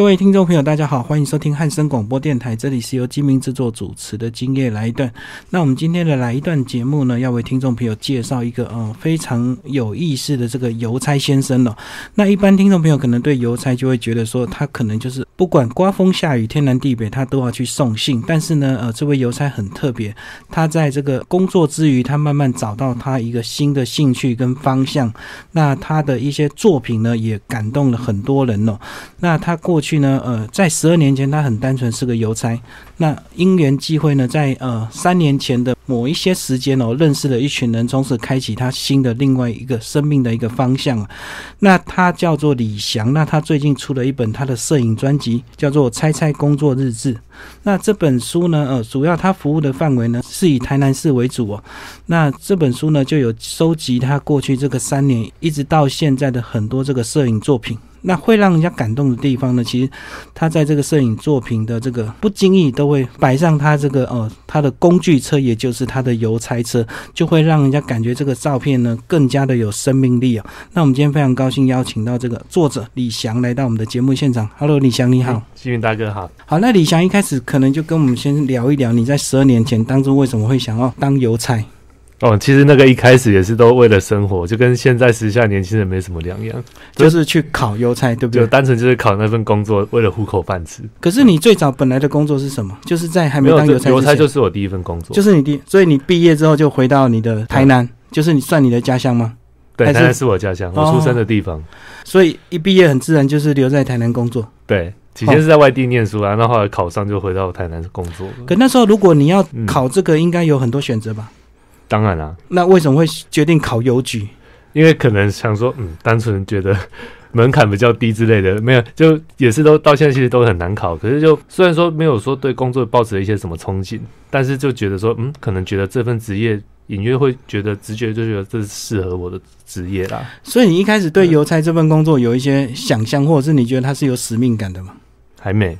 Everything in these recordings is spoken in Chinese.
各位听众朋友，大家好，欢迎收听汉声广播电台，这里是由金明制作主持的《今夜来一段》。那我们今天的来一段节目呢，要为听众朋友介绍一个呃非常有意思的这个邮差先生了。那一般听众朋友可能对邮差就会觉得说，他可能就是不管刮风下雨、天南地北，他都要去送信。但是呢，呃，这位邮差很特别，他在这个工作之余，他慢慢找到他一个新的兴趣跟方向。那他的一些作品呢，也感动了很多人哦。那他过去去呢，呃，在十二年前，他很单纯是个邮差。那因缘际会呢，在呃三年前的某一些时间哦，认识了一群人，从此开启他新的另外一个生命的一个方向。那他叫做李翔，那他最近出了一本他的摄影专辑，叫做《猜猜工作日志》。那这本书呢，呃，主要他服务的范围呢是以台南市为主哦。那这本书呢，就有收集他过去这个三年一直到现在的很多这个摄影作品。那会让人家感动的地方呢？其实他在这个摄影作品的这个不经意都会摆上他这个呃他的工具车，也就是他的邮差车，就会让人家感觉这个照片呢更加的有生命力啊。那我们今天非常高兴邀请到这个作者李翔来到我们的节目现场。Hello，李翔你好，幸运大哥好。好，那李翔一开始可能就跟我们先聊一聊，你在十二年前当中为什么会想要当邮差？哦，其实那个一开始也是都为了生活，就跟现在时下年轻人没什么两样，就是去考邮差，对不对？就单纯就是考那份工作，为了糊口饭吃。可是你最早本来的工作是什么？就是在还没当邮差邮差就是我第一份工作，就是你第，所以你毕业之后就回到你的台南，就是你算你的家乡吗？对，台南是我家乡，我出生的地方。所以一毕业很自然就是留在台南工作。对，以前是在外地念书啊，那后来考上就回到台南工作。可那时候如果你要考这个，应该有很多选择吧？当然啦，那为什么会决定考邮局？因为可能想说，嗯，单纯觉得门槛比较低之类的，没有，就也是都到现在其实都很难考。可是就虽然说没有说对工作抱持了一些什么憧憬，但是就觉得说，嗯，可能觉得这份职业隐约会觉得直觉就觉得这是适合我的职业啦。所以你一开始对邮差这份工作有一些想象，或者是你觉得它是有使命感的吗？还没。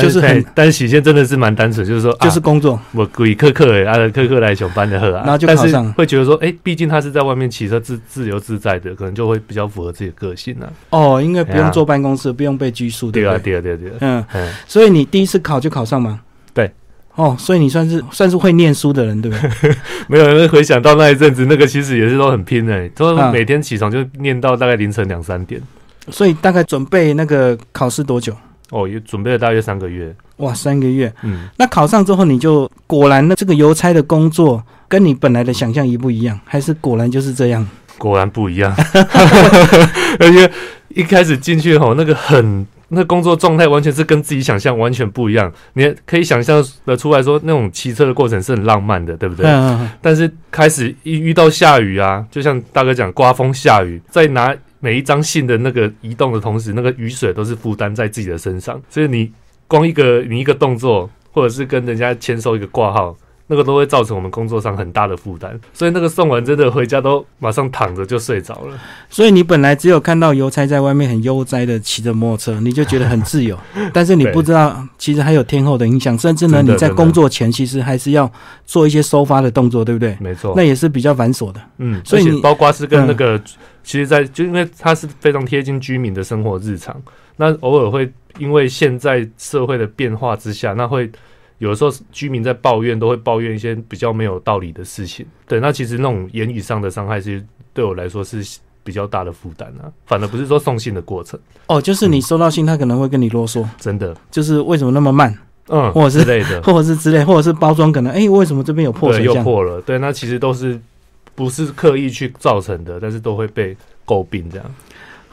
就是很，但是许仙真的是蛮单纯，就是说，就是工作，我鬼克克哎，啊，克克来熊班的喝啊，然后就考上，会觉得说，哎，毕竟他是在外面骑车自自由自在的，可能就会比较符合自己的个性呢。哦，因为不用坐办公室，不用被拘束，对啊，对？啊，对啊，对啊，嗯，所以你第一次考就考上吗？对，哦，所以你算是算是会念书的人，对不对？没有，因为回想到那一阵子，那个其实也是都很拼的，都每天起床就念到大概凌晨两三点，所以大概准备那个考试多久？哦，也准备了大约三个月。哇，三个月。嗯，那考上之后，你就果然呢这个邮差的工作跟你本来的想象一不一样？还是果然就是这样？果然不一样。而且一开始进去吼，那个很那工作状态完全是跟自己想象完全不一样。你可以想象的出来说，那种骑车的过程是很浪漫的，对不对？嗯嗯。但是开始一遇到下雨啊，就像大哥讲，刮风下雨，再拿。每一张信的那个移动的同时，那个雨水都是负担在自己的身上，所以你光一个你一个动作，或者是跟人家签收一个挂号。那个都会造成我们工作上很大的负担，所以那个送完真的回家都马上躺着就睡着了。所以你本来只有看到邮差在外面很悠哉的骑着摩托车，你就觉得很自由，但是你不知道其实还有天后的影响，甚至呢你在工作前其实还是要做一些收发的动作，对不对？没错，那也是比较繁琐的。嗯，所以你包括是跟那个，其实，在就因为它是非常贴近居民的生活日常，那偶尔会因为现在社会的变化之下，那会。有的时候居民在抱怨，都会抱怨一些比较没有道理的事情。对，那其实那种言语上的伤害，其实对我来说是比较大的负担啊。反而不是说送信的过程。哦，就是你收到信，他可能会跟你啰嗦。真的，就是为什么那么慢？嗯，或者是之类的，或者是之类，或者是包装可能，哎，为什么这边有破损？又破了。对，那其实都是不是刻意去造成的，但是都会被诟病这样。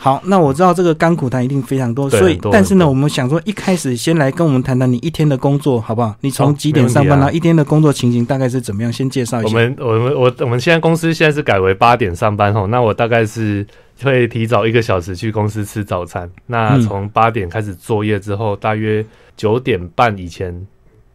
好，那我知道这个甘苦谈一定非常多，所以但是呢，我们想说一开始先来跟我们谈谈你一天的工作好不好？你从几点上班呢？一天的工作情形大概是怎么样？先介绍一下。我们我们我我们现在公司现在是改为八点上班吼，那我大概是会提早一个小时去公司吃早餐。那从八点开始作业之后，大约九点半以前，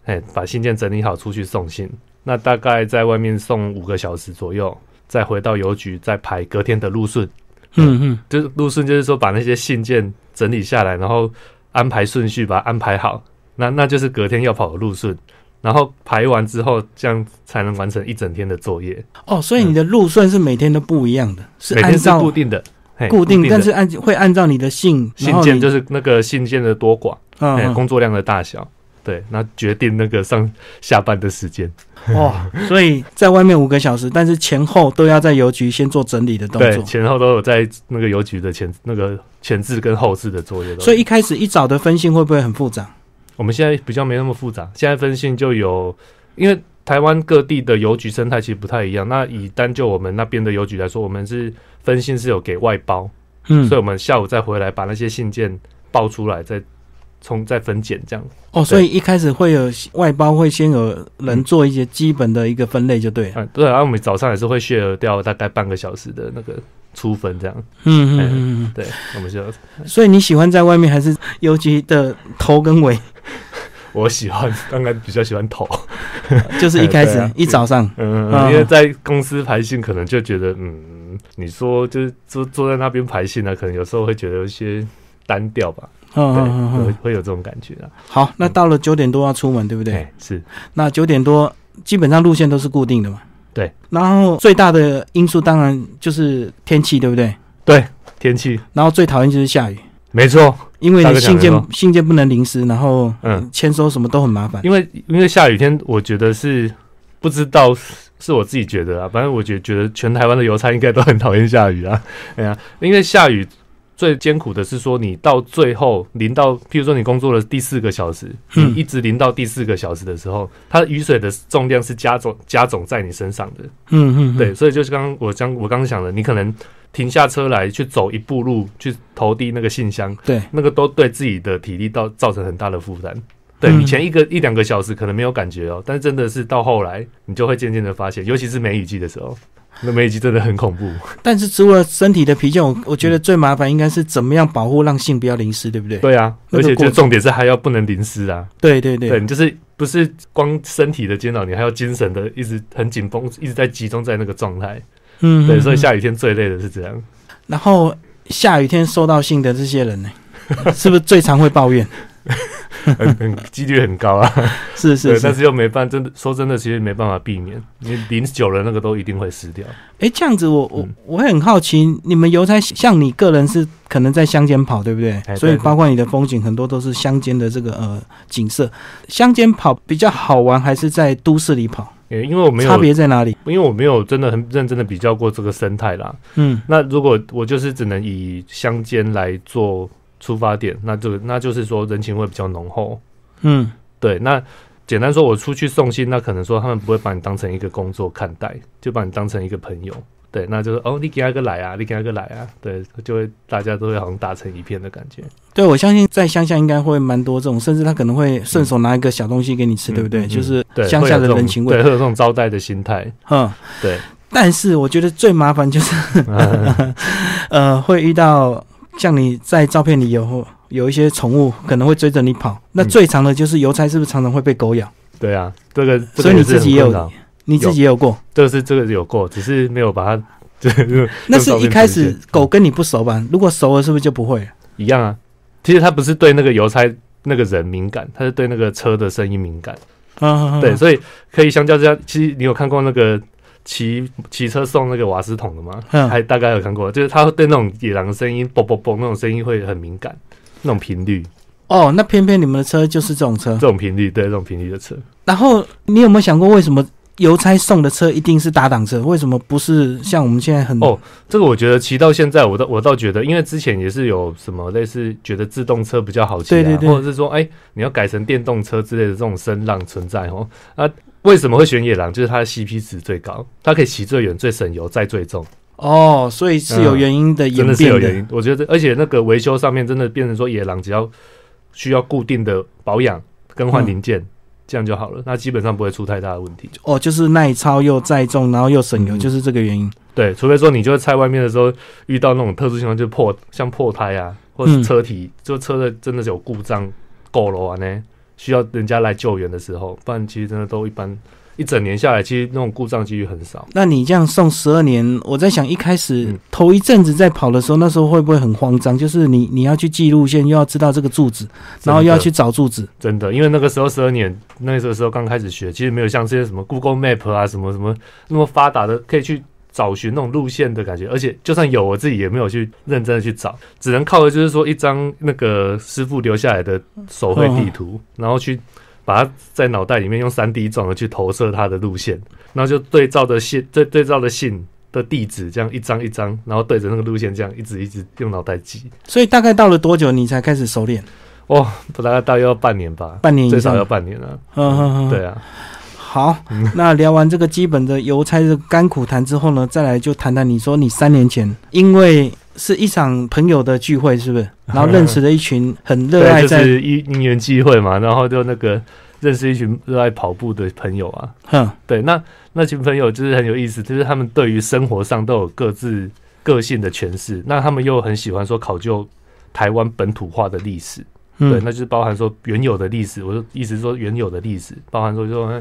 哎，把信件整理好出去送信。那大概在外面送五个小时左右，再回到邮局再排隔天的路顺。嗯嗯，就是路顺，就是说把那些信件整理下来，然后安排顺序，把它安排好。那那就是隔天要跑的路顺，然后排完之后，这样才能完成一整天的作业。哦，所以你的路顺是每天都不一样的，是每天是固定的。嘿固定，但是按会按照你的信，信件就是是那个信件的多寡，嗯工作量的大小，对，那决定那个上下班的时间。哇，所以在外面五个小时，但是前后都要在邮局先做整理的动对，作。前后都有在那个邮局的前那个前置跟后置的作业。所以一开始一早的分信会不会很复杂？我们现在比较没那么复杂，现在分信就有，因为台湾各地的邮局生态其实不太一样。那以单就我们那边的邮局来说，我们是分信是有给外包，嗯所以我们下午再回来把那些信件报出来，再从再分拣这样。哦，所以一开始会有外包，会先有人做一些基本的一个分类就对了。嗯，对，然后我们早上也是会 share 掉大概半个小时的那个初分这样。嗯嗯嗯嗯对，我们就嗯。所以你喜欢在外面还是邮局的头跟尾？我喜欢，刚刚比较喜欢投，就是一开始、啊一早上，嗯，嗯因为在公司排信可能就觉得，嗯，你说就是坐坐在那边排信呢，可能有时候会觉得有一些单调吧，对，嗯嗯嗯会嗯。会有这种感觉啊。好，那到了九点多要出门，对不对？哎，是那九点多基本上路线都是固定的嘛。对。然后最大的因素当然就是天气，对不对？对天气，然后最讨厌就是下雨，没错，因为信件信件不能淋湿，然后嗯签收什么都很麻烦。因为因为下雨天，我觉得是不知道是我自己觉得啊，反正我觉觉得全台湾的邮差应该都很讨厌下雨啊，哎呀，因为下雨。最艰苦的是说，你到最后淋到，譬如说你工作了第四个小时，嗯。你一直淋到第四个小时的时候，它雨水的重量是加总加总在你身上的。嗯嗯，嗯。对，，所以就是刚刚我刚我刚刚讲的，你可能停下车来去走一步路，去投递那个信箱，对，那个都对自己的体力到造成很大的负担。对以前一个一两个小时可能没有感觉哦，但是真的是到后来，你就会渐渐的发现，尤其是梅雨季的时候，那每一集真的很恐怖。但是除了身体的疲倦，我我觉得最麻烦应该是怎么样保护让性不要淋湿，对不对？对啊，而且就重点是还要不能淋湿啊。对对对对你就是不是光身体的煎熬，你还要精神的一直很紧绷，一直在集中在那个状态。嗯，对，所以下雨天最累的是这样。然后下雨天收到信的这些人呢，是不是最常会抱怨？很很几率很高啊，是是对，但是。又没办，真的说真的，其实没办法避免，你淋久了那个都一定会湿掉。哎，这样子我我嗯我会很好奇，你们邮差像你个人是可能在乡间跑，对不对？所以包括你的风景很多都是乡间的这个呃景色。乡间跑比较好玩，还是在都市里跑？呃因为我没有差，别在哪里？因为我没有真的很认真的比较过这个生态啦。嗯那如果我就是只能以乡间来做出发点，那这个那就是说人情味比较浓厚。嗯对，那简单说，我出去送信，那可能说他们不会把你当成一个工作看待，就把你当成一个朋友。对，那就是哦，你给他个来啊，你给他个来啊，对，就会大家都会好像打成一片的感觉。对，我相信在乡下应该会蛮多这种，甚至他可能会顺手拿一个小东西给你吃，对不对？嗯嗯就是对，乡下的人情味对，。会有这种招待的心态。嗯，对，但是我觉得最麻烦就是嗯 呃，会遇到像你在照片里有有一些宠物可能会追着你跑，那嗯最长的就是邮差是不是常常会被狗咬？对啊，这个这所以你自己也有你自己也有过？这个是这个有过，只是没有把它，就是那是一开始狗跟你不熟吧？如果熟了，是不是就不会了？一样啊。其实它不是对那个邮差那个人敏感，它是对那个车的声音敏感。嗯，对，所以可以相较之下，其实你有看过那个骑骑车送那个瓦斯桶的吗？嗯还大概有看过，就是他会对那种野狼的声音，啵啵啵那种声音会很敏感，那种频率，哦，那偏偏你们的车就是这种车这。种频率，对这种频率的车。然后你有没有想过，为什么邮差送的车一定是打挡车？为什么不是像我们现在很哦这个我觉得骑到现在，我倒我倒觉得，因为之前也是有什么类似觉得自动车比较好骑、啊，对对对或者是说，哎、你要改成电动车之类的这种声浪存在哦。啊，为什么会选野狼？就是它的 CP 值最高，它可以骑最远、最省油、载最重，哦，所以是有原因的演真的是。有原因。我觉得，而且那个维修上面真的变成说，野狼只要需要固定的保养、更换嗯零件，这样就好了，那基本上不会出太大的问题。哦，就是耐操又载重，然后又省油，嗯就是这个原因。对，除非说你就是在外面的时候遇到那种特殊情况，就破像破胎啊，或是嗯车体、就车的真的是有故障、够了啊呢，需要人家来救援的时候，不然其实真的都一般。一整年下来，其实那种故障几率很少。那你这样送十二年，我在想一开始、嗯头一阵子在跑的时候，那时候会不会很慌张？就是你你要去记路线，又要知道这个柱子，然后又要去找柱子。真的，因为那个时候十二年，那个时候刚开始学，其实没有像这些什么 Google Map 啊，什么什么那么发达的，可以去找寻那种路线的感觉，而且就算有，我自己也没有去认真的去找，只能靠的就是说一张那个师傅留下来的手绘地图，然后去把它在脑袋里面用三 D 转的去投射它的路线，然后就对照着信对对照的信的地址这样一张一张，然后对着那个路线这样一直一直用脑袋记。所以大概到了多久你才开始熟练？哇，大概大约要半年吧，半年最少要半年了。嗯嗯嗯，对啊，好，那聊完这个基本的邮差的甘苦谈之后呢，再来就谈谈你说你三年前因为是一场朋友的聚会，是不是？然后认识了一群很热爱对，就在，是因因缘际会嘛，然后就那个认识一群热爱跑步的朋友啊。哼，对，那那群朋友就是很有意思，就是他们对于生活上都有各自个性的诠释，那他们又很喜欢说考究台湾本土化的历史。对，嗯，那就是包含说原有的历史，我就意思说原有的历史，包含说说，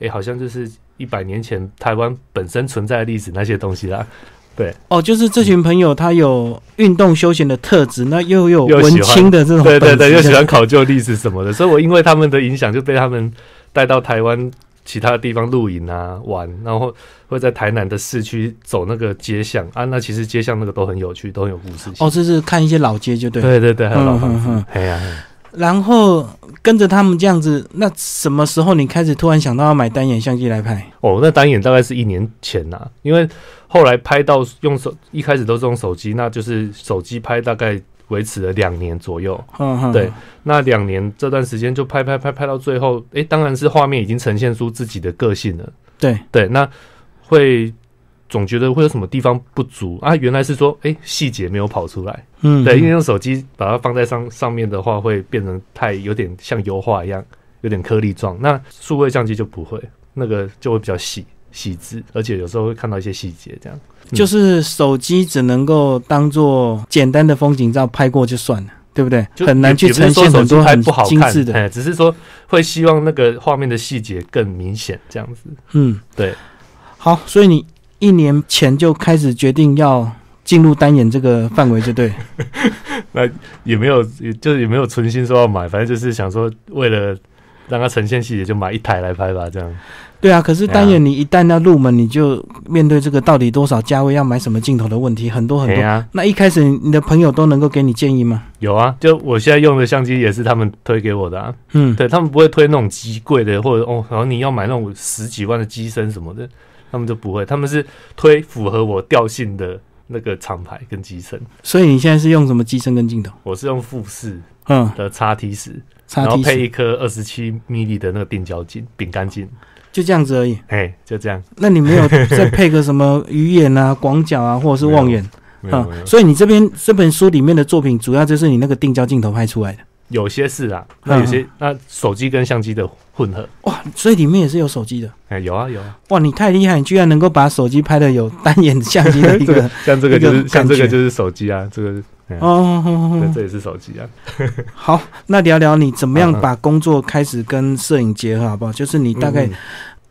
哎、好像就是一百年前台湾本身存在的历史那些东西啦。对哦，就是这群朋友他有运动休闲的特质，那又有文青的这种对对对，又喜欢考究历史什么的，所以我因为他们的影响，就被他们带到台湾其他地方露营啊玩，然后会在台南的市区走那个街巷啊，那其实街巷那个都很有趣，都很有故事性。哦，这是看一些老街就对。对对对，还有老房子，哎呀、嘿然后跟着他们这样子，那什么时候你开始突然想到要买单眼相机来拍？哦，那单眼大概是一年前呐、因为后来拍到用手，一开始都是用手机，那就是手机拍大概维持了两年左右。嗯哼，对，那两年这段时间就拍拍拍拍到最后，诶，当然是画面已经呈现出自己的个性了。对对，那会总觉得会有什么地方不足啊？原来是说，诶，细节没有跑出来。嗯，对，因为用手机把它放在上上面的话，会变成太有点像油画一样，有点颗粒状。那数位相机就不会，那个就会比较细细致，而且有时候会看到一些细节这样。就是手机只能够当做简单的风景照拍过就算了，对不对？就很难去呈现很多很精致的。哎，只是说会希望那个画面的细节更明显这样子。嗯，对。好，所以你一年前就开始决定要进入单眼这个范围，就对。那也没有，就也没有存心说要买，反正就是想说为了让它呈现细节，就买一台来拍吧，这样。对啊，可是单眼你一旦要入门，你就面对这个到底多少价位要买什么镜头的问题，很多很多。啊，那一开始你的朋友都能够给你建议吗？有啊，就我现在用的相机也是他们推给我的啊。嗯，对他们不会推那种极贵的，或者哦，然后你要买那种十几万的机身什么的，他们就不会，他们是推符合我调性的那个厂牌跟机身。所以你现在是用什么机身跟镜头？我是用富士嗯，的叉 T 十，叉然后配一颗二十七 mm 的那个定焦镜、饼干镜，就这样子而已。哎，就这样。那你没有 再配个什么鱼眼啊、广角啊，或者是望远？没有没有，所以你这边这本书里面的作品，主要就是你那个定焦镜头拍出来的。有些是啊，那有些那手机跟相机的混合，哇，所以里面也是有手机的。哎，有啊有啊。哇，你太厉害，你居然能够把手机拍的有单眼相机的一这个 个像这个就是像这个就是手机啊，这个哦哦哦对，哦。这也是手机啊。好，那聊聊你怎么样把工作开始跟摄影结合，好不好？就是你大概嗯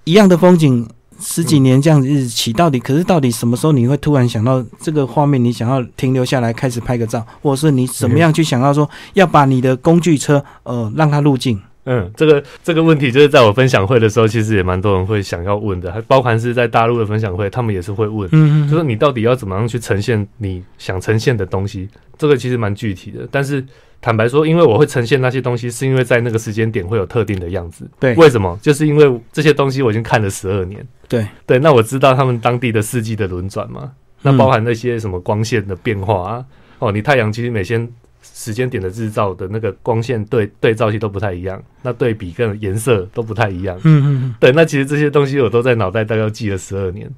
一样的风景。十几年这样子一直骑，到底可是到底什么时候你会突然想到这个画面，你想要停留下来开始拍个照，或者是你怎么样去想到说要把你的工具车呃让它入镜？嗯，这个这个问题就是在我分享会的时候，其实也蛮多人会想要问的，还包含是在大陆的分享会，他们也是会问，嗯就是你到底要怎么样去呈现你想呈现的东西，这个其实蛮具体的。但是坦白说，因为我会呈现那些东西，是因为在那个时间点会有特定的样子。对为什么？就是因为这些东西我已经看了十二年。对对，那我知道他们当地的四季的轮转嘛，那嗯包含那些什么光线的变化啊，哦，你太阳其实每天时间点的日照的那个光线对对照系都不太一样，那对比跟颜色都不太一样。嗯嗯嗯，对，那其实这些东西我都在脑袋大概记了十二年，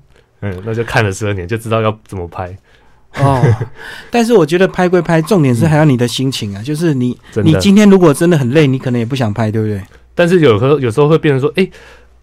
嗯，那就看了十二年，就知道要怎么拍。哦，但是我觉得拍归拍，重点是还要你的心情啊，就是你，你今天如果真的很累，你可能也不想拍，对不对？但是有时候有时候会变成说，哎、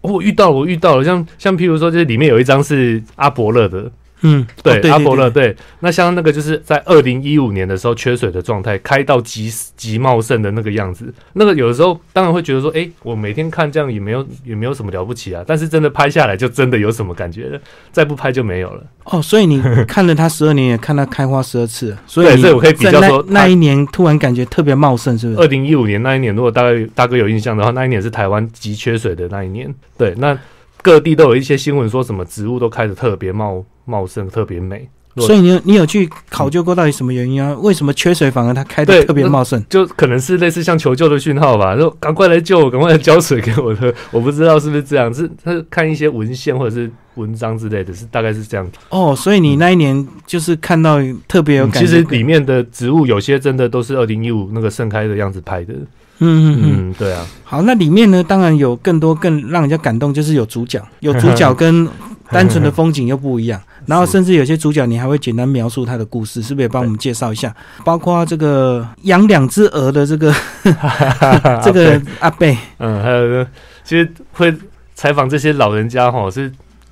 我遇到了，我遇到了，像像譬如说，就是里面有一张是阿伯乐的，嗯，对，哦对阿伯勒，对对。那像那个就是在二零一五年的时候缺水的状态，开到极极茂盛的那个样子，那个有的时候当然会觉得说，哎、我每天看这样也没有也没有什么了不起啊，但是真的拍下来就真的有什么感觉了，再不拍就没有了。哦，所以你看了它十二年，也看它开花十二次，所以对所以我可以比较说那一年突然感觉特别茂盛，是不是？二零一五年那一年，如果大概大哥有印象的话，那一年是台湾极缺水的那一年。对，那各地都有一些新闻说什么植物都开得特别茂茂盛、特别美。所以你有你有去考究过到底什么原因啊？为什么缺水反而它开的特别茂盛？就可能是类似像求救的讯号吧，说赶快来救我，赶快来浇水给我喝。我不知道是不是这样，是他看一些文献或者是文章之类的，是大概是这样。哦，所以你那一年就是看到特别有感觉。嗯其实里面的植物有些真的都是二零一五那个盛开的样子拍的。嗯嗯嗯，嗯，对啊，好，那里面呢，当然有更多更让人家感动，就是有主角，有主角跟单纯的风景又不一样。然后甚至有些主角，你还会简单描述他的故事，是不是也帮我们介绍一下？包括这个养两只鹅的这个 这个阿贝，嗯，还有呢，其实会采访这些老人家哈，是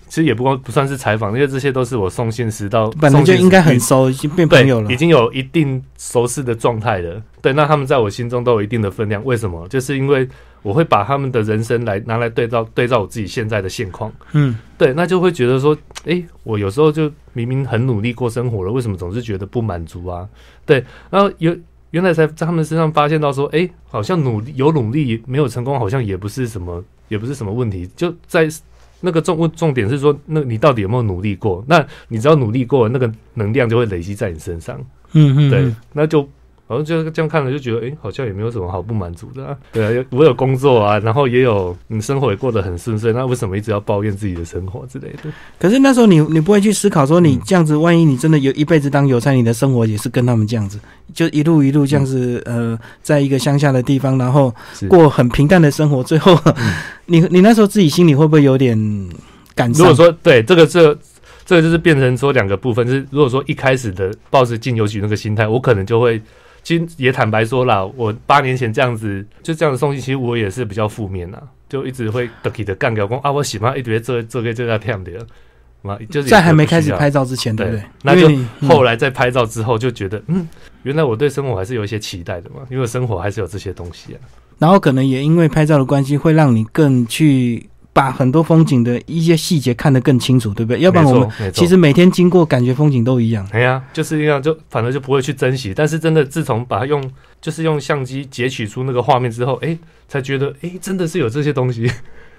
其实也不光不算是采访，因为这些都是我送信时到，本来就应该很熟，已经变对朋友了已。经有一定熟识的状态了。对，那他们在我心中都有一定的分量。为什么？就是因为我会把他们的人生来拿来对照对照我自己现在的现况。嗯，对，那就会觉得说，诶，我有时候就明明很努力过生活了，为什么总是觉得不满足啊？对，然后有原来才在他们身上发现到说，诶，好像努力有努力没有成功，好像也不是什么也不是什么问题，就在。那个重问重点是说，那你到底有没有努力过？那你只要努力过，那个能量就会累积在你身上。嗯嗯，对嗯，那就好像就这样看了，就觉得诶，好像也没有什么好不满足的、啊。对啊，我有工作啊，然后也有你生活也过得很顺遂，那为什么一直要抱怨自己的生活之类的？可是那时候你你不会去思考说，你嗯这样子，万一你真的有一辈子当邮差，你的生活也是跟他们这样子，就一路一路这样子，呃，在一个乡下的地方，然后过很平淡的生活，最后，嗯 你你那时候自己心里会不会有点感伤？如果说对这个这这个就是变成说两个部分，就是如果说一开始的抱着进邮局那个心态，我可能就会。其实也坦白说啦，我八年前这样子就这样子送信，其实我也是比较负面呐，就一直会得起的干掉讲啊，我喜欢一直这这个这个跳的，嘛就是在还没开始拍照之前，对不对？那就后来在拍照之后就觉得，嗯，原来我对生活还是有一些期待的嘛，因为生活还是有这些东西啊。然后可能也因为拍照的关系，会让你更去把很多风景的一些细节看得更清楚，对不对？要不然我们其实每天经过，感觉风景都一样。哎呀，就是一样，就反正就不会去珍惜。但是真的，自从把它用，就是用相机截取出那个画面之后，哎，才觉得，哎，真的是有这些东西，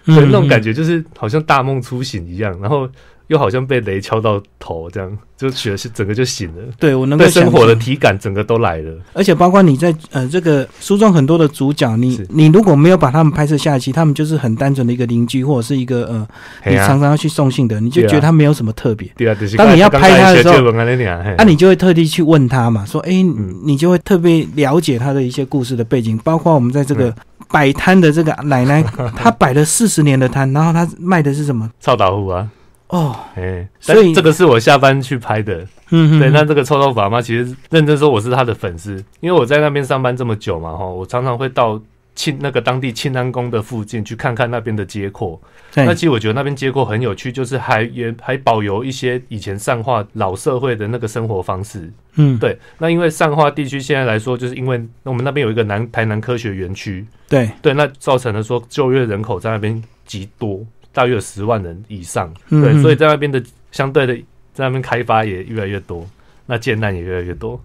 所以，那种感觉就是好像大梦初醒一样，然后又好像被雷敲到头，这样就觉得是整个就醒了，对我能够对生活的体感整个都来了。而且包括你在呃这个书中很多的主角，你你如果没有把他们拍摄下一期他们就是很单纯的一个邻居，或者是一个呃啊你常常要去送信的，你就觉得他没有什么特别。对啊，就是当你要拍他的时候那你就会特地去问他嘛，说，哎、嗯。你就会特别了解他的一些故事的背景，包括我们在这嗯。个摆摊的这个奶奶，她摆了四十年的摊，然后她卖的是什么？臭豆腐啊，哦，哎，所以所以这个是我下班去拍的。嗯对，那这个臭豆腐阿妈其实认真说我是她的粉丝，因为我在那边上班这么久嘛，哈，我常常会到庆那个当地庆安宫的附近去看看那边的街廓。那，其实我觉得那边街廓很有趣，就是还也还保留一些以前善化老社会的那个生活方式。嗯，对，那因为善化地区现在来说，就是因为我们那边有一个南台南科学园区，对，对，那造成了说就业人口在那边极多，大约有十万人以上。嗯对，所以在那边的相对的在那边开发也越来越多，那建案也越来越多。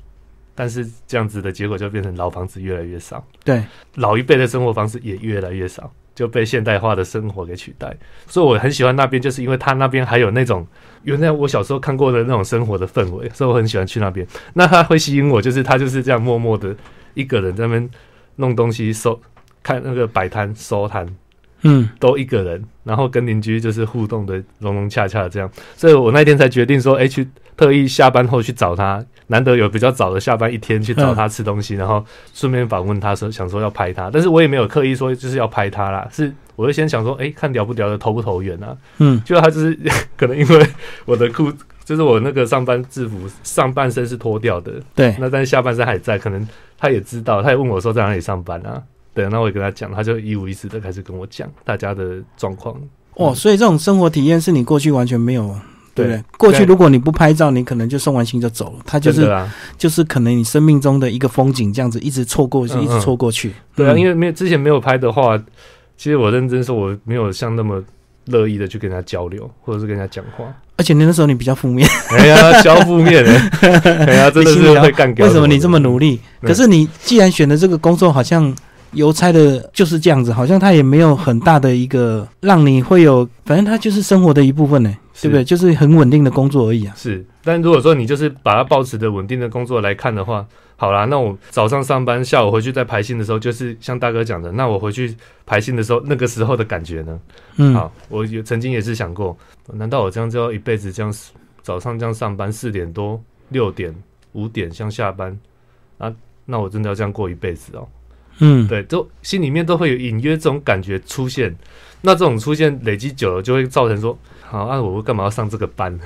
但是这样子的结果就变成老房子越来越少，对，老一辈的生活方式也越来越少，就被现代化的生活给取代。所以我很喜欢那边，就是因为它那边还有那种原来我小时候看过的那种生活的氛围，所以我很喜欢去那边。那它会吸引我，就是他就是这样默默的一个人在那边弄东西收，看那个摆摊收摊，嗯，都一个人，然后跟邻居就是互动的融融洽洽这样，所以我那天才决定说，哎、去特意下班后去找他，难得有比较早的下班一天去找他吃东西，然后顺便访问他说想说要拍他，但是我也没有刻意说就是要拍他啦，是我就先想说，哎、看聊不聊的投不投缘啊，嗯，就他就是 可能因为我的裤。就是我那个上班制服，上半身是脱掉的，对，那但是下半身还在，可能他也知道，他也问我说在哪里上班啊？对，那我也跟他讲，他就一五一十的开始跟我讲大家的状况。哦，所以这种生活体验是你过去完全没有。对不对对？过去如果你不拍照，你可能就送完信就走了，他就是啊，就是可能你生命中的一个风景，这样子一直错过去，嗯一直错过去。对啊，嗯因为没有之前没有拍的话，其实我认真说，我没有像那么乐意的去跟人家交流，或者是跟人家讲话。而且那时候你比较负面，哎呀，消负面哎，哎呀，真的是会干掉。为什么你这么努力？可是你既然选的这个工作，好像邮差的就是这样子，好像他也没有很大的一个让你会有，反正他就是生活的一部分呢，对不对？就是很稳定的工作而已啊。是，但如果说你就是把它保持的稳定的工作来看的话，好啦，那我早上上班，下午回去再排信的时候，就是像大哥讲的，那我回去排信的时候，那个时候的感觉呢？嗯，好，我有曾经也是想过，难道我这样就要一辈子这样早上这样上班，四点多、六点、五点像下班啊？那我真的要这样过一辈子哦？嗯，对，都心里面都会有隐约这种感觉出现。那这种出现累积久了，就会造成说，好，那我干嘛要上这个班？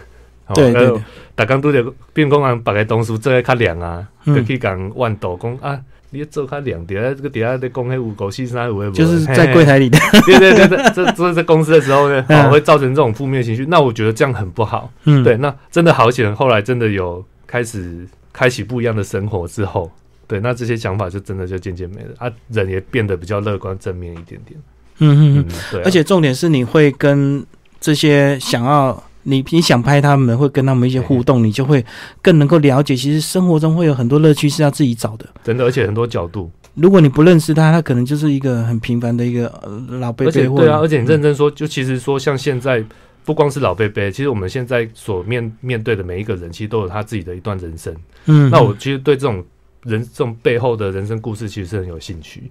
对对对，大刚都得变工人把个东西做较凉啊，就去讲万斗讲啊，你做较凉点，这个底下在讲迄五狗细沙有无？就是在柜台里的，对对对对，这这在公司的时候呢，哦，会造成这种负面情绪。那我觉得这样很不好。嗯，对，那真的好险，后来真的有开始开启不一样的生活之后，对，那这些想法就真的就渐渐没了啊，人也变得比较乐观正面一点点。嗯嗯嗯，对，而且重点是你会跟这些想要。你你想拍他们，会跟他们一些互动，你就会更能够了解。其实生活中会有很多乐趣是要自己找的，真的，而且很多角度。如果你不认识他，他可能就是一个很平凡的一个老贝贝。对啊，而且你认真说，就其实说像现在，不光是老贝贝，其实我们现在所面面对的每一个人，其实都有他自己的一段人生。嗯，那我其实对这种人这种背后的人生故事，其实是很有兴趣。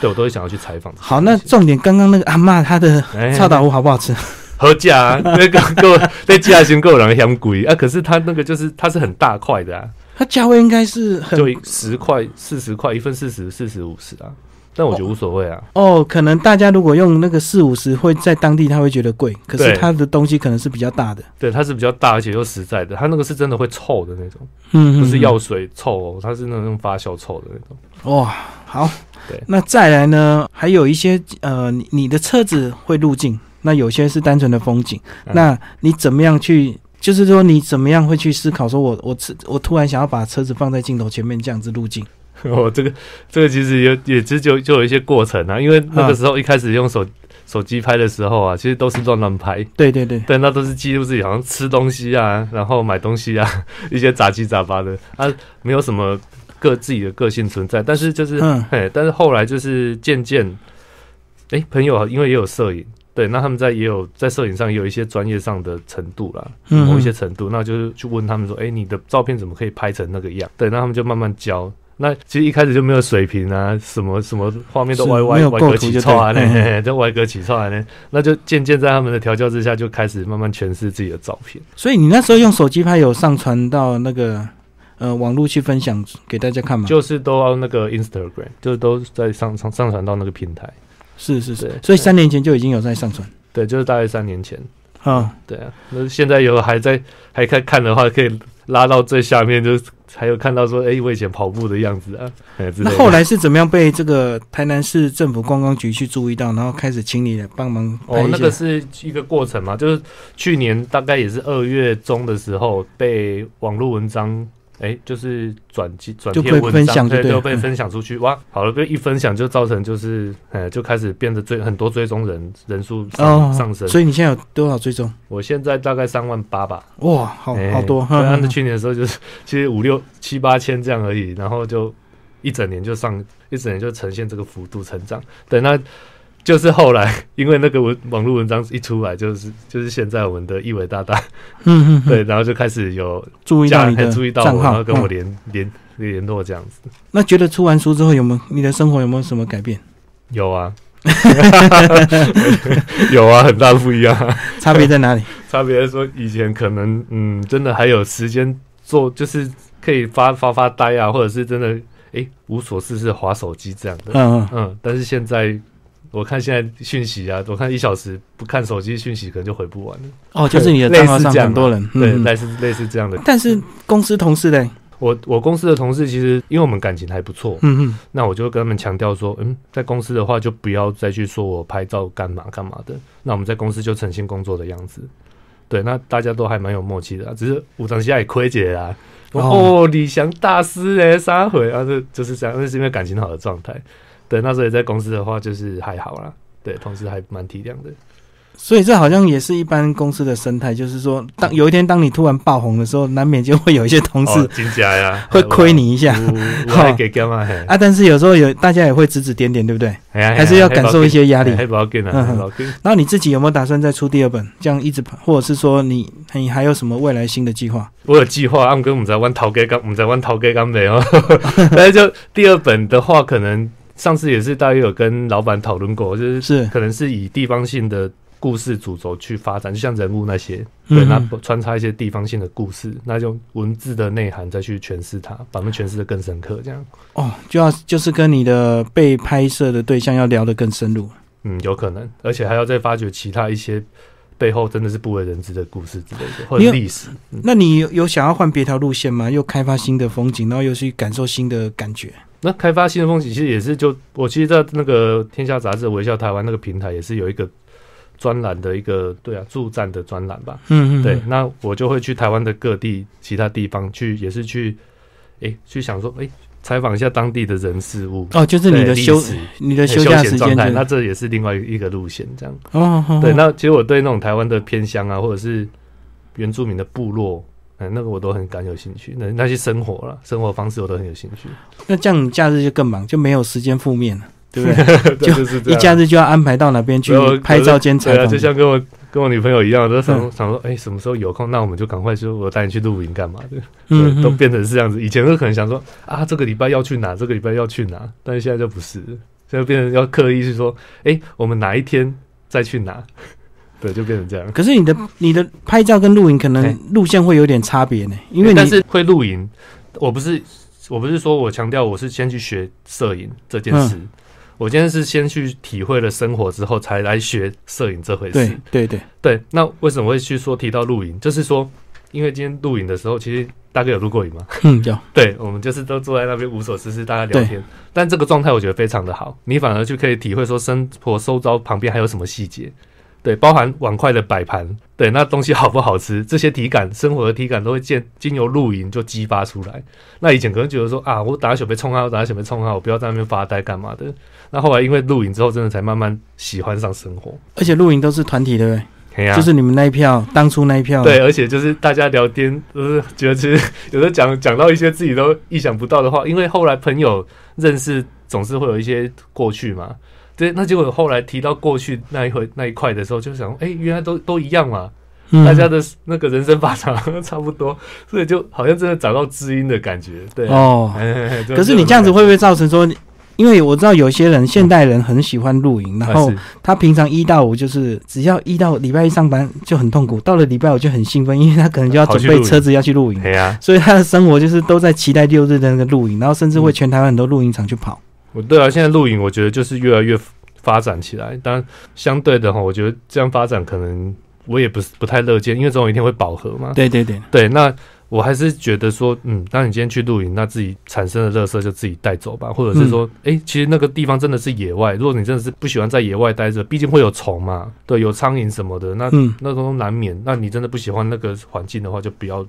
对我都会想要去采访。好，那重点刚刚那个阿妈她的臭豆腐好不好吃？好价，那个够那价钱够人嫌贵啊！可是它那个就是它是很大块的啊，它价位应该是很就十块、四十块一份，四十、四十、五十啊。但我觉得无所谓啊。哦，可能大家如果用那个四五十，会在当地他会觉得贵，可是它的东西可能是比较大的。对，它是比较大而且又实在的，它那个是真的会臭的那种，嗯，不是药水臭哦，它是那种发酵臭的那种。哇，好，对，那再来呢，还有一些呃，你你的车子会入境。那有些是单纯的风景，那你怎么样去？就是说你怎么样会去思考？说我我我突然想要把车子放在镜头前面这样子录镜。哦，这个这个其实也也其实就就有一些过程啊，因为那个时候一开始用手手机拍的时候啊，其实都是乱乱拍。对对对，对，那都是记录自己好像吃东西啊，然后买东西啊，一些杂七杂八的啊，没有什么个自己的个性存在。但是就是，嘿，但是后来就是渐渐，哎，朋友因为也有摄影。对，那他们在也有在摄影上也有一些专业上的程度啦，某一些程度，那就是去问他们说，哎，你的照片怎么可以拍成那个样？对，那他们就慢慢教。那其实一开始就没有水平啊，什么什么画面都歪歪歪格起错啊，那 就歪格起错啊，那那就渐渐在他们的调教之下，就开始慢慢诠释自己的照片。所以你那时候用手机拍，有上传到那个呃网络去分享给大家看吗？就是都要那个 Instagram，就是都在上上上传到那个平台。是是是，所以三年前就已经有在上传。对，就是大概三年前。啊，对啊，那现在有还在还看看的话，可以拉到最下面，就还有看到说，哎，我以前跑步的样子啊。那后来是怎么样被这个台南市政府观光局去注意到，然后开始请你来帮忙？哦，那个是一个过程嘛，就是去年大概也是二月中的时候，被网络文章。哎，就是转机转贴文章，对，就被分享出去。哇，好了，被一分享就造成就是，呃，就开始变得追很多追踪人人数上上升。所以你现在有多少追踪？我现在大概三万八吧。哇，好好多。对，按照去年的时候就是其实五六七八千这样而已，然后就一整年就上一整年就呈现这个幅度成长。对，那。就是后来，因为那个文网络文章一出来，就是就是现在我们的一伟大大，嗯 嗯，对，然后就开始有注意到你的注意到我，然后跟我联联联络这样子。那觉得出完书之后有没有你的生活有没有什么改变？有啊，有啊，很大不一样。差别在哪里？差别说以前可能嗯，真的还有时间做，就是可以发发发呆啊，或者是真的哎无所事事划手机这样的。嗯嗯嗯，但是现在。我看现在讯息啊，我看一小时不看手机讯息，可能就回不完了。哦，就是你的账号上很多人，对，类似类似这样的。但是公司同事嘞，我我公司的同事其实因为我们感情还不错，嗯嗯，那我就跟他们强调说，嗯，在公司的话就不要再去说我拍照干嘛干嘛的，那我们在公司就诚心工作的样子。对，那大家都还蛮有默契的，只是武当下也亏姐啊，哦，李翔大师哎，三回啊，这就是这样，那是因为感情好的状态。对，那时候也在公司的话，就是还好啦。对，同事还蛮体谅的。所以这好像也是一般公司的生态，就是说，当有一天当你突然爆红的时候，难免就会有一些同事哦，金家呀，会亏你一下我还给干嘛？啊。但是有时候有大家也会指指点点，对不对？还是要感受一些压力还不要跟啊。然后你自己有没有打算再出第二本？这样一直，或者是说你你还有什么未来新的计划？我有计划，按跟我们在玩陶给刚，我们在玩陶给刚没有。但是就第二本的话，可能上次也是大约有跟老板讨论过，就是是可能是以地方性的故事主轴去发展，就像人物那些，对，嗯那穿插一些地方性的故事，那用文字的内涵再去诠释它，把它们诠释的更深刻，这样。哦，就要就是跟你的被拍摄的对象要聊得更深入。嗯，有可能，而且还要再发掘其他一些背后真的是不为人知的故事之类的，或者历史。嗯那你有有想要换别条路线吗？又开发新的风景，然后又去感受新的感觉？那开发新的风景，其实也是就我其实，在那个《天下杂志》微笑台湾那个平台，也是有一个专栏的一个对啊驻站的专栏吧。嗯嗯，对，那我就会去台湾的各地其他地方去，也是去诶、去想说诶采访一下当地的人事物。哦，就是你的休你的休假时状态，间那这也是另外一个路线，这样。哦，哦对，哦那其实我对那种台湾的偏乡啊，或者是原住民的部落，嗯，那个我都很感有兴趣。那那些生活了，生活方式我都很有兴趣。那这样你假日就更忙，就没有时间负面了，对不对？就一假日就要安排到哪边去拍照兼采访就。像跟我跟我女朋友一样，都想、嗯想说，哎、什么时候有空，那我们就赶快说，我带你去露营干嘛的？嗯，都嗯变成是这样子。以前都可能想说，啊，这个礼拜要去哪，这个礼拜要去哪，但是现在就不是，现在变成要刻意去说，哎、我们哪一天再去哪？对，就变成这样。可是你的你的拍照跟录影可能哎路线会有点差别呢，因为你但是会录影，我不是我不是说我强调我是先去学摄影这件事。嗯我今天是先去体会了生活之后，才来学摄影这回事。对对对，对，那为什么会去说提到露营？就是说，因为今天露营的时候，其实大概有录过影吗。嗯，有对，我们就是都坐在那边无所事事，大家聊天。但这个状态我觉得非常的好，你反而就可以体会说生活周遭旁边还有什么细节。对，包含碗筷的摆盘，对，那东西好不好吃，这些体感、生活的体感都会见经由露营就激发出来。那以前可能觉得说啊，我打小被冲啊，我打小被冲啊，我不要在那边发呆干嘛的。那后来因为露营之后，真的才慢慢喜欢上生活。而且露营都是团体，对不对？嘿呀就是你们那一票，当初那一票，对，而且就是大家聊天，就是觉得其实 有时候讲讲到一些自己都意想不到的话，因为后来朋友认识总是会有一些过去嘛。对，那结果后来提到过去那一回那一块的时候，就想，哎、原来都都一样嘛，嗯。大家的那个人生发展 差不多，所以就好像真的找到知音的感觉。对。啊，哦。哎可是你这样子会不会造成说，因为我知道有些人现代人很喜欢露营，然后他平常一到五就是只要一到礼拜一上班就很痛苦，到了礼拜五就很兴奋，因为他可能就要准备车子要去露营，对呀，所以他的生活就是都在期待六日的那个露营，然后甚至会全台湾很多露营场去跑。我对啊，现在露营我觉得就是越来越发展起来，当然相对的哈，我觉得这样发展可能我也不是不太乐见，因为总有一天会饱和嘛。对对对，对，那我还是觉得说，嗯，当你今天去露营，那自己产生的垃圾就自己带走吧，或者是说，诶，其实那个地方真的是野外，如果你真的是不喜欢在野外待着，毕竟会有虫嘛，对，有苍蝇什么的，那、嗯，那都难免。那你真的不喜欢那个环境的话，就不要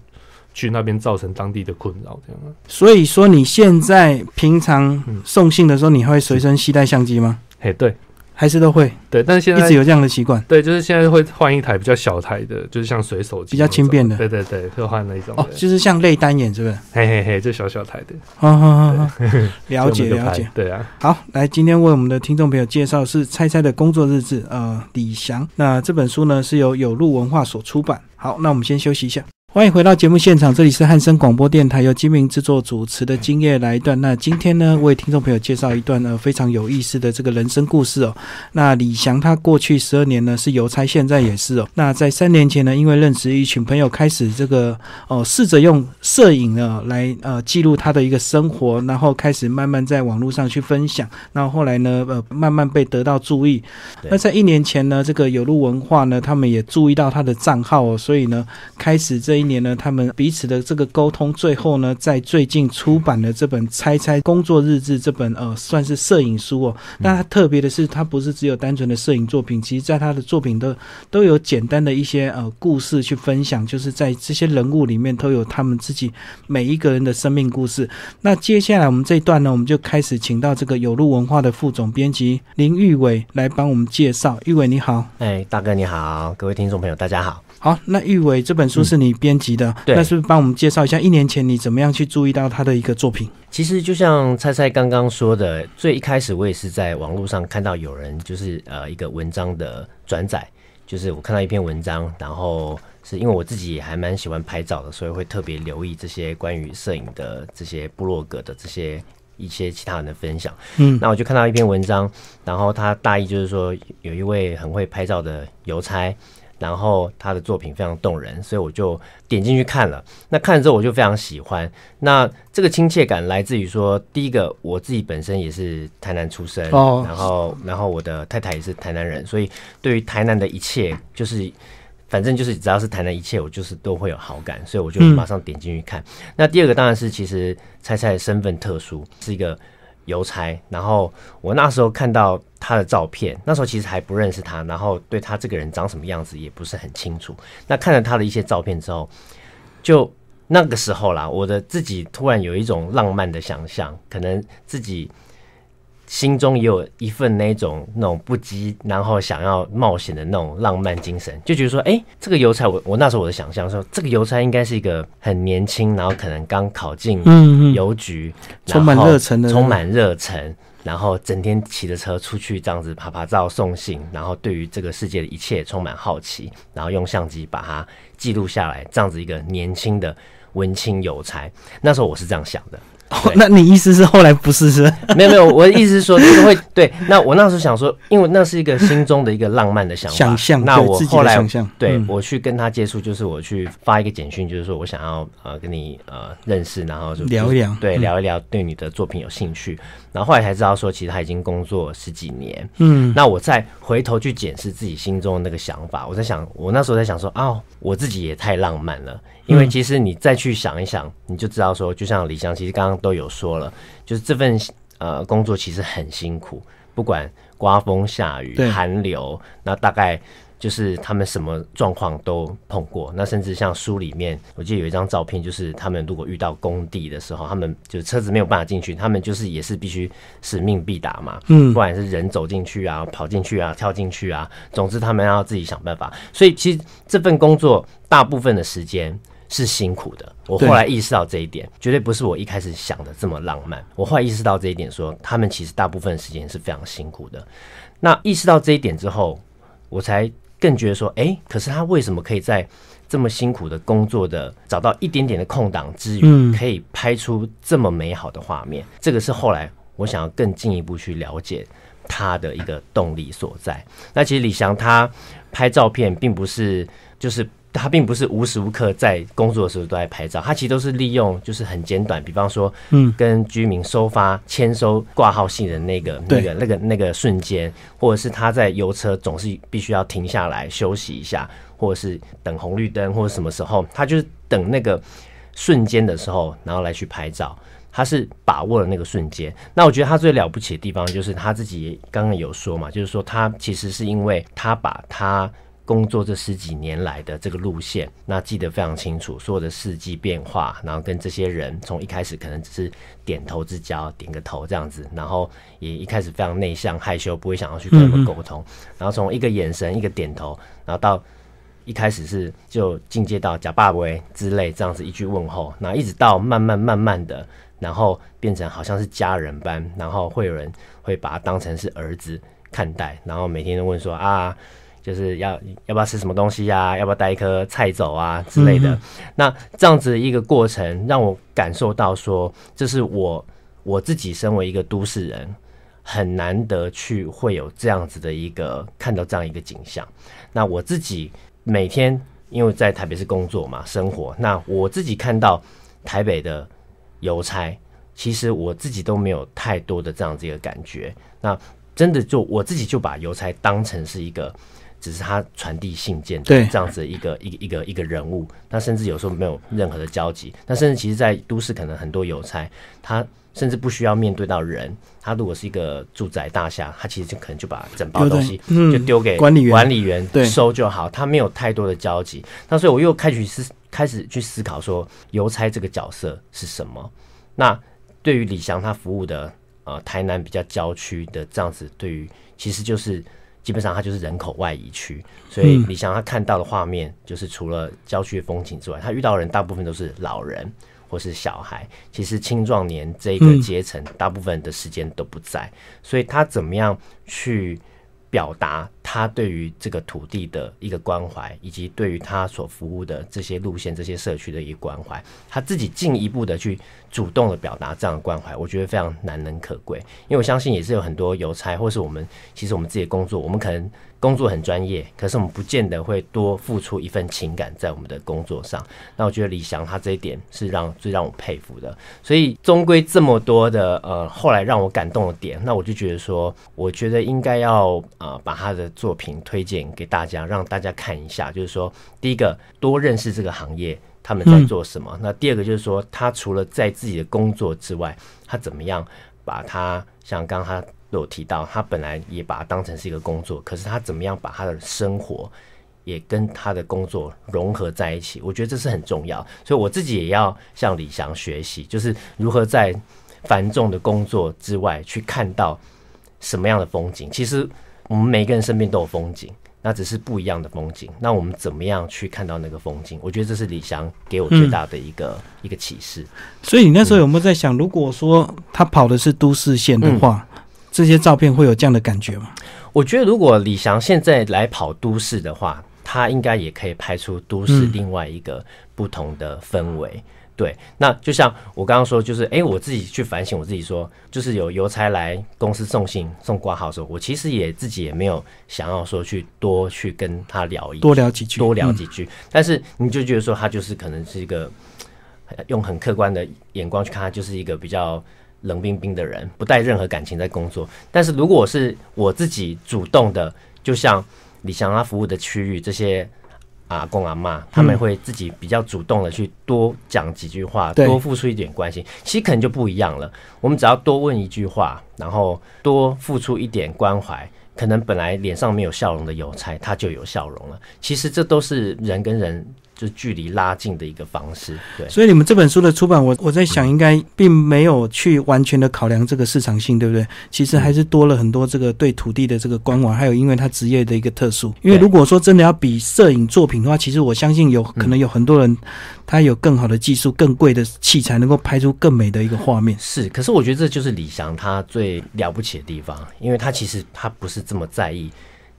去那边造成当地的困扰，这样啊。所以说你现在平常嗯送信的时候，你会随身携带相机吗？嘿，对还是都会对，但是现在一直有这样的习惯？对，就是现在会换一台比较小台的，就是像随手机比较轻便的对对对，会换那一种，哦，就是像类单眼，是不是？嘿嘿嘿，就小小台的，好好好好，了解了解。对啊，好，来，今天为我们的听众朋友介绍是猜猜的工作日志，呃，李翔。那这本书呢是由有路文化所出版。好，那我们先休息一下。欢迎回到节目现场，这里是汉声广播电台由金明制作主持的《今夜来一段》。那今天呢，为听众朋友介绍一段呃非常有意思的这个人生故事哦。那李翔他过去十二年呢是邮差，现在也是哦。那在三年前呢，因为认识一群朋友，开始这个哦试着用摄影呢来呃记录他的一个生活，然后开始慢慢在网络上去分享。然后后来呢，呃，慢慢被得到注意。那在一年前呢，这个有路文化呢，他们也注意到他的账号哦，所以呢，开始这一年呢，他们彼此的这个沟通，最后呢，在最近出版的这本《猜猜工作日志》这本呃，算是摄影书哦。那它特别的是，它不是只有单纯的摄影作品，其实在他的作品都都有简单的一些呃故事去分享，就是在这些人物里面都有他们自己每一个人的生命故事。那接下来我们这一段呢，我们就开始请到这个有路文化的副总编辑林玉伟来帮我们介绍。玉伟你好，哎，大哥你好，各位听众朋友大家好。好，那玉伟这本书是你编辑的，对那是不是帮我们介绍一下一年前你怎么样去注意到他的一个作品？其实就像猜猜刚刚说的，最一开始我也是在网络上看到有人就是呃一个文章的转载，就是我看到一篇文章，然后是因为我自己也还蛮喜欢拍照的，所以会特别留意这些关于摄影的这些部落格的这些一些其他人的分享。嗯，那我就看到一篇文章，然后他大意就是说有一位很会拍照的邮差。然后他的作品非常动人，所以我就点进去看了。那看了之后我就非常喜欢。那这个亲切感来自于说，第一个我自己本身也是台南出生，哦然后然后我的太太也是台南人，所以对于台南的一切，就是反正就是只要是台南一切，我就是都会有好感，所以我就嗯马上点进去看。那第二个当然是其实猜猜的身份特殊，是一个邮差。然后我那时候看到他的照片，那时候其实还不认识他，然后对他这个人长什么样子也不是很清楚。那看了他的一些照片之后，就那个时候啦，我的自己突然有一种浪漫的想象，可能自己心中也有一份那种那种不羁，然后想要冒险的那种浪漫精神，就觉得说，哎、这个邮差，我我那时候我的想象说，这个邮差应该是一个很年轻，然后可能刚考进邮局，充满热忱的充满热忱，然后整天骑着车出去这样子拍拍照、送信，然后对于这个世界的一切充满好奇，然后用相机把它记录下来，这样子一个年轻的文青邮差。那时候我是这样想的，哦那你意思是后来不是是？没有没有，我的意思是说，这个会对。那我那时候想说，因为那是一个心中的一个浪漫的想法，想象那我后来想象，嗯对我去跟他接触，就是我去发一个简讯，就是说我想要呃跟你呃认识，然后就聊一聊对，嗯聊一聊，对你的作品有兴趣。然后后来才知道说，其实他已经工作十几年。嗯那我再回头去检视自己心中的那个想法，我在想，我那时候在想说，啊，我自己也太浪漫了。因为嗯其实你再去想一想，你就知道说，就像李湘其实刚刚都有说了，就是这份呃工作其实很辛苦，不管刮风下雨、寒流，那大概就是他们什么状况都碰过。那甚至像书里面，我记得有一张照片，就是他们如果遇到工地的时候，他们就是车子没有办法进去，他们就是也是必须使命必达嘛。嗯不管是人走进去啊、跑进去啊、跳进去啊，总之他们要自己想办法。所以其实这份工作大部分的时间是辛苦的。我后来意识到这一点，绝对不是我一开始想的这么浪漫。我后来意识到这一点说他们其实大部分时间是非常辛苦的。那意识到这一点之后，我才更觉得说，诶，可是他为什么可以在这么辛苦的工作的找到一点点的空档之余，嗯可以拍出这么美好的画面？这个是后来我想要更进一步去了解他的一个动力所在。那其实李翔他拍照片并不是就是。他并不是无时无刻在工作的时候都在拍照，他其实都是利用就是很简短，比方说，嗯，跟居民收发、签收挂号信的那个、对那个、那个、那个瞬间，或者是他在油车总是必须要停下来休息一下，或者是等红绿灯，或者什么时候，他就是等那个瞬间的时候，然后来去拍照。他是把握了那个瞬间。那我觉得他最了不起的地方，就是他自己刚刚有说嘛，就是说他其实是因为他把他工作这十几年来的这个路线，那记得非常清楚，所有的事迹变化，然后跟这些人从一开始可能只是点头之交，点个头这样子，然后也一开始非常内向害羞，不会想要去跟他们沟通，然后从一个眼神、一个点头，然后到一开始是就进阶到假爸喂之类这样子一句问候，然后一直到慢慢慢慢的，然后变成好像是家人般，然后会有人会把他当成是儿子看待，然后每天都问说啊。就是要要不要吃什么东西呀、要不要带一颗菜走啊之类的。嗯那这样子的一个过程，让我感受到说，这是我我自己身为一个都市人，很难得去会有这样子的一个看到这样一个景象。那我自己每天因为在台北市工作嘛，生活，那我自己看到台北的邮差，其实我自己都没有太多的这样子一个感觉。那真的就我自己就把邮差当成是一个只是他传递信件的对这样子一个一个一个一个人物，那甚至有时候没有任何的交集，那甚至其实，在都市可能很多邮差，他甚至不需要面对到人，他如果是一个住宅大厦，他其实就可能就把整包东西嗯就丢给管理员管理员对收就好，他没有太多的交集。那所以我又开始思开始去思考说，邮差这个角色是什么？那对于李翔他服务的呃台南比较郊区的这样子，对于其实就是基本上它就是人口外移区，所以嗯。李翔他看到的画面就是除了郊区的风景之外，他遇到的人大部分都是老人或是小孩，其实青壮年这个嗯。阶层大部分的时间都不在，所以他怎么样去表达他对于这个土地的一个关怀，以及对于他所服务的这些路线、这些社区的一个关怀，他自己进一步的去主动的表达这样的关怀，我觉得非常难能可贵。因为我相信也是有很多邮差，或是我们其实我们自己的工作，我们可能工作很专业，可是我们不见得会多付出一份情感在我们的工作上。那我觉得李翔他这一点是让最让我佩服的。所以终归这么多的呃，后来让我感动的点，那我就觉得说，我觉得应该要呃把他的作品推荐给大家，让大家看一下。就是说，第一个多认识这个行业。他们在做什么？那第二个就是说，他除了在自己的工作之外，他怎么样把他像刚刚他都有提到，他本来也把它当成是一个工作，可是他怎么样把他的生活也跟他的工作融合在一起？我觉得这是很重要，所以我自己也要向李翔学习，就是如何在繁重的工作之外去看到什么样的风景。其实我们每个人身边都有风景。那只是不一样的风景，那我们怎么样去看到那个风景？我觉得这是李翔给我最大的一个、一个启示。所以你那时候有没有在想，如果说他跑的是都市线的话，这些照片会有这样的感觉吗？我觉得如果李翔现在来跑都市的话，他应该也可以拍出都市嗯另外一个不同的氛围。对，那就像我刚刚说，就是哎，我自己去反省我自己说，就是有邮差来公司送信、送挂号的时候，我其实也自己也没有想要说去多去跟他聊一多聊几句，多聊嗯几句，但是你就觉得说他就是可能是一个呃用很客观的眼光去看，他就是一个比较冷冰冰的人，不带任何感情在工作。但是如果我是我自己主动的，就像李翔他服务的区域这些。阿公阿妈他们会自己比较主动的去多讲几句话，对多付出一点关心，其实可能就不一样了。我们只要多问一句话，然后多付出一点关怀，可能本来脸上没有笑容的邮差，他就有笑容了。其实这都是人跟人就距离拉近的一个方式。对，所以你们这本书的出版，我我在想，应该并没有去完全的考量这个市场性，对不对？其实还是多了很多这个对土地的这个关怀，还有因为他职业的一个特殊。因为如果说真的要比摄影作品的话，其实我相信有可能有很多人，他有更好的技术、更贵的器材，能够拍出更美的一个画面。是。可是我觉得这就是李翔他最了不起的地方，因为他其实他不是这么在意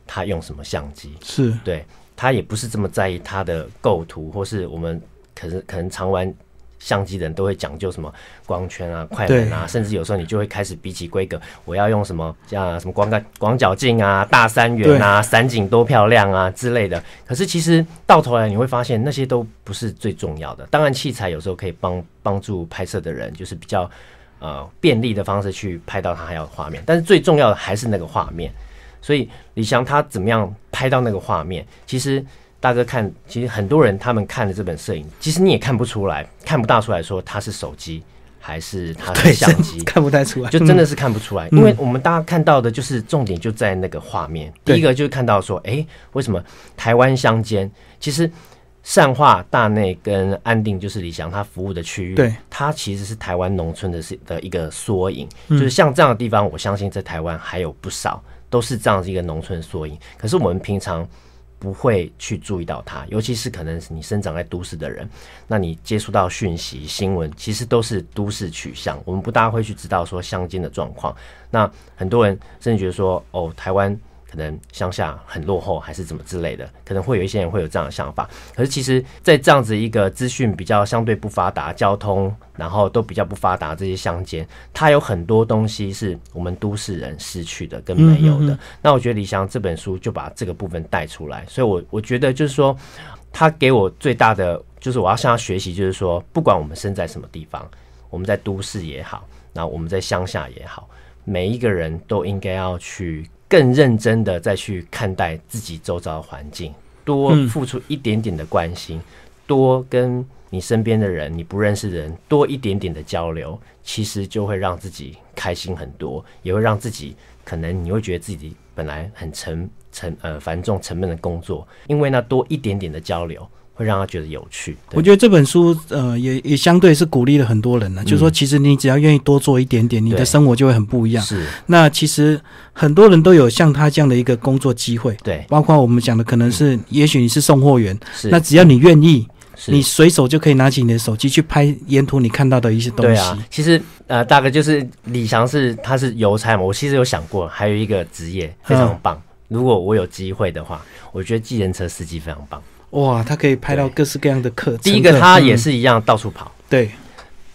他用什么相机，是，对他也不是这么在意他的构图，或是我们可能可能常玩相机的人都会讲究什么光圈啊、快门啊，甚至有时候你就会开始比起规格，我要用什么像什么光感广角镜啊、大三元啊、散景多漂亮啊之类的。可是其实到头来你会发现，那些都不是最重要的。当然，器材有时候可以帮帮助拍摄的人，就是比较呃便利的方式去拍到他还要的画面，但是最重要的还是那个画面。所以李翔他怎么样拍到那个画面？其实大哥看，其实很多人他们看了这本摄影，其实你也看不出来，看不大出来说他是手机还是他是对，真相机，看不太出来，嗯就真的是看不出来，因为我们大家看到的就是重点就在那个画面。第一个就是看到说，诶，为什么台湾乡间其实善化、大内跟安定就是李翔他服务的区域，对，它其实是台湾农村的是的一个缩影。嗯就是像这样的地方，我相信在台湾还有不少都是这样子一个农村缩影。可是我们平常不会去注意到它，尤其是可能是你生长在都市的人，那你接触到讯息、新闻，其实都是都市取向，我们不大会去知道说乡间的状况。那很多人甚至觉得说，哦，台湾可能乡下很落后，还是怎么之类的，可能会有一些人会有这样的想法。可是其实，在这样子一个资讯比较相对不发达、交通然后都比较不发达这些乡间，它有很多东西是我们都市人失去的跟没有的。那我觉得李翔这本书就把这个部分带出来，所以我我觉得就是说，他给我最大的就是我要向他学习，就是说，不管我们身在什么地方，我们在都市也好，那我们在乡下也好，每一个人都应该要去更认真的再去看待自己周遭的环境，多嗯。付出一点点的关心，多跟你身边的人、你不认识的人多一点点的交流，其实就会让自己开心很多，也会让自己可能你会觉得自己本来很沉沉呃繁重沉闷的工作，因为那多一点点的交流，会让他觉得有趣。我觉得这本书呃也也相对是鼓励了很多人呢，就是说其实你只要愿意多做一点点，你的生活就会很不一样。是那其实很多人都有像他这样的一个工作机会，对，包括我们讲的可能是，也许你是送货员，是那只要你愿意，是你随手就可以拿起你的手机去拍沿途你看到的一些东西。对啊，其实呃，大概就是李翔是他是邮差嘛，我其实有想过，还有一个职业非嗯常棒。如果我有机会的话，我觉得计程车司机非常棒。哇，他可以拍到各式各样的客。第一个，他也嗯是一样到处跑；对，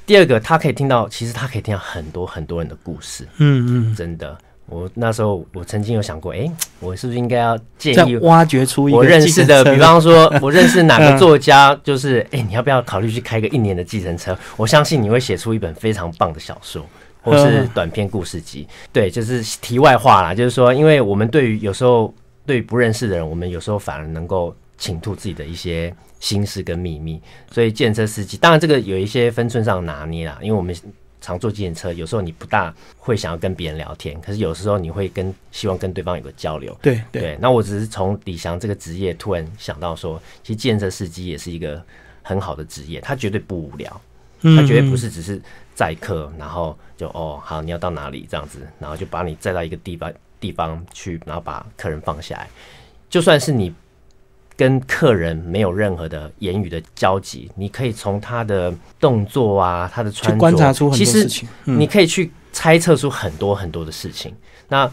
第二个，他可以听到，其实他可以听到很多很多人的故事，嗯嗯真的。我那时候我曾经有想过，哎、我是不是应该要建议挖掘出一个我认识的，比方说，我认识哪个嗯作家，就是哎、你要不要考虑去开个一年的计程车？我相信你会写出一本非常棒的小说，或是嗯短篇故事集。对，就是题外话啦，就是说，因为我们对于有时候对于不认识的人，我们有时候反而能够倾吐自己的一些心事跟秘密。所以，计程车司机，当然这个有一些分寸上的拿捏啦，因为我们。常坐计程车，有时候你不大会想要跟别人聊天，可是有时候你会跟希望跟对方有个交流。对对，对，那我只是从李翔这个职业突然想到说，其实建车司机也是一个很好的职业，他绝对不无聊，嗯他绝对不是只是载客，然后就哦好你要到哪里这样子，然后就把你载到一个地方地方去，然后把客人放下来，就算是你跟客人没有任何的言语的交集，你可以从他的动作啊，他的穿着，观察出很其实多事情。嗯你可以去猜测出很多很多的事情。那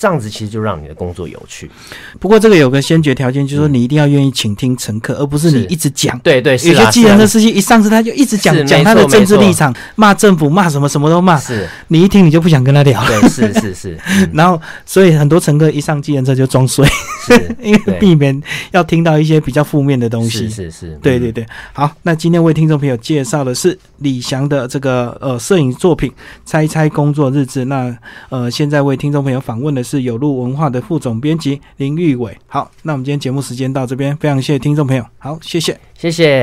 这样子其实就让你的工作有趣。不过这个有个先决条件，就是说你一定要愿意倾听乘客，而不是你一直讲。对对，有些计程车司机一上车他就一直讲讲他的政治立场，骂政府，骂什么什么都骂，是，你一听你就不想跟他聊。对，是是是，嗯然后，所以很多乘客一上计程车就装睡，是 因为避免要听到一些比较负面的东西。是是是，嗯对对对，好，那今天为听众朋友介绍的是李翔的这个呃摄影作品《猜猜工作日志》。那呃，现在为听众朋友访问的是有路文化的副总编辑林玉伟。好，那我们今天节目时间到这边，非常谢谢听众朋友，好，谢谢。谢谢。